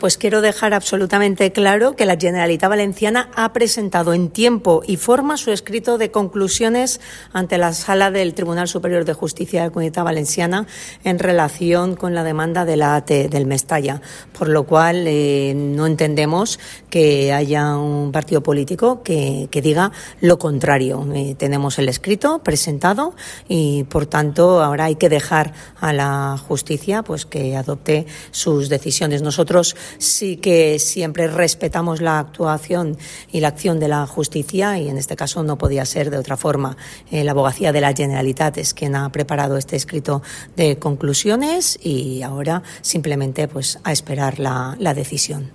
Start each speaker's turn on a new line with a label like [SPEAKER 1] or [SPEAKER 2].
[SPEAKER 1] Pues quiero dejar absolutamente claro que la Generalitat Valenciana ha presentado en tiempo y forma su escrito de conclusiones ante la sala del Tribunal Superior de Justicia de la Comunidad Valenciana en relación con la demanda de la AT del Mestalla, por lo cual eh, no entendemos que haya un partido político que, que diga lo contrario. Eh, tenemos el escrito presentado y, por tanto, ahora hay que dejar a la justicia pues que adopte sus decisiones. Nosotros sí que siempre respetamos la actuación y la acción de la justicia y en este caso no podía ser de otra forma. Eh, la abogacía de la Generalitat es quien ha preparado este escrito de conclusiones y ahora simplemente pues a esperar la, la decisión.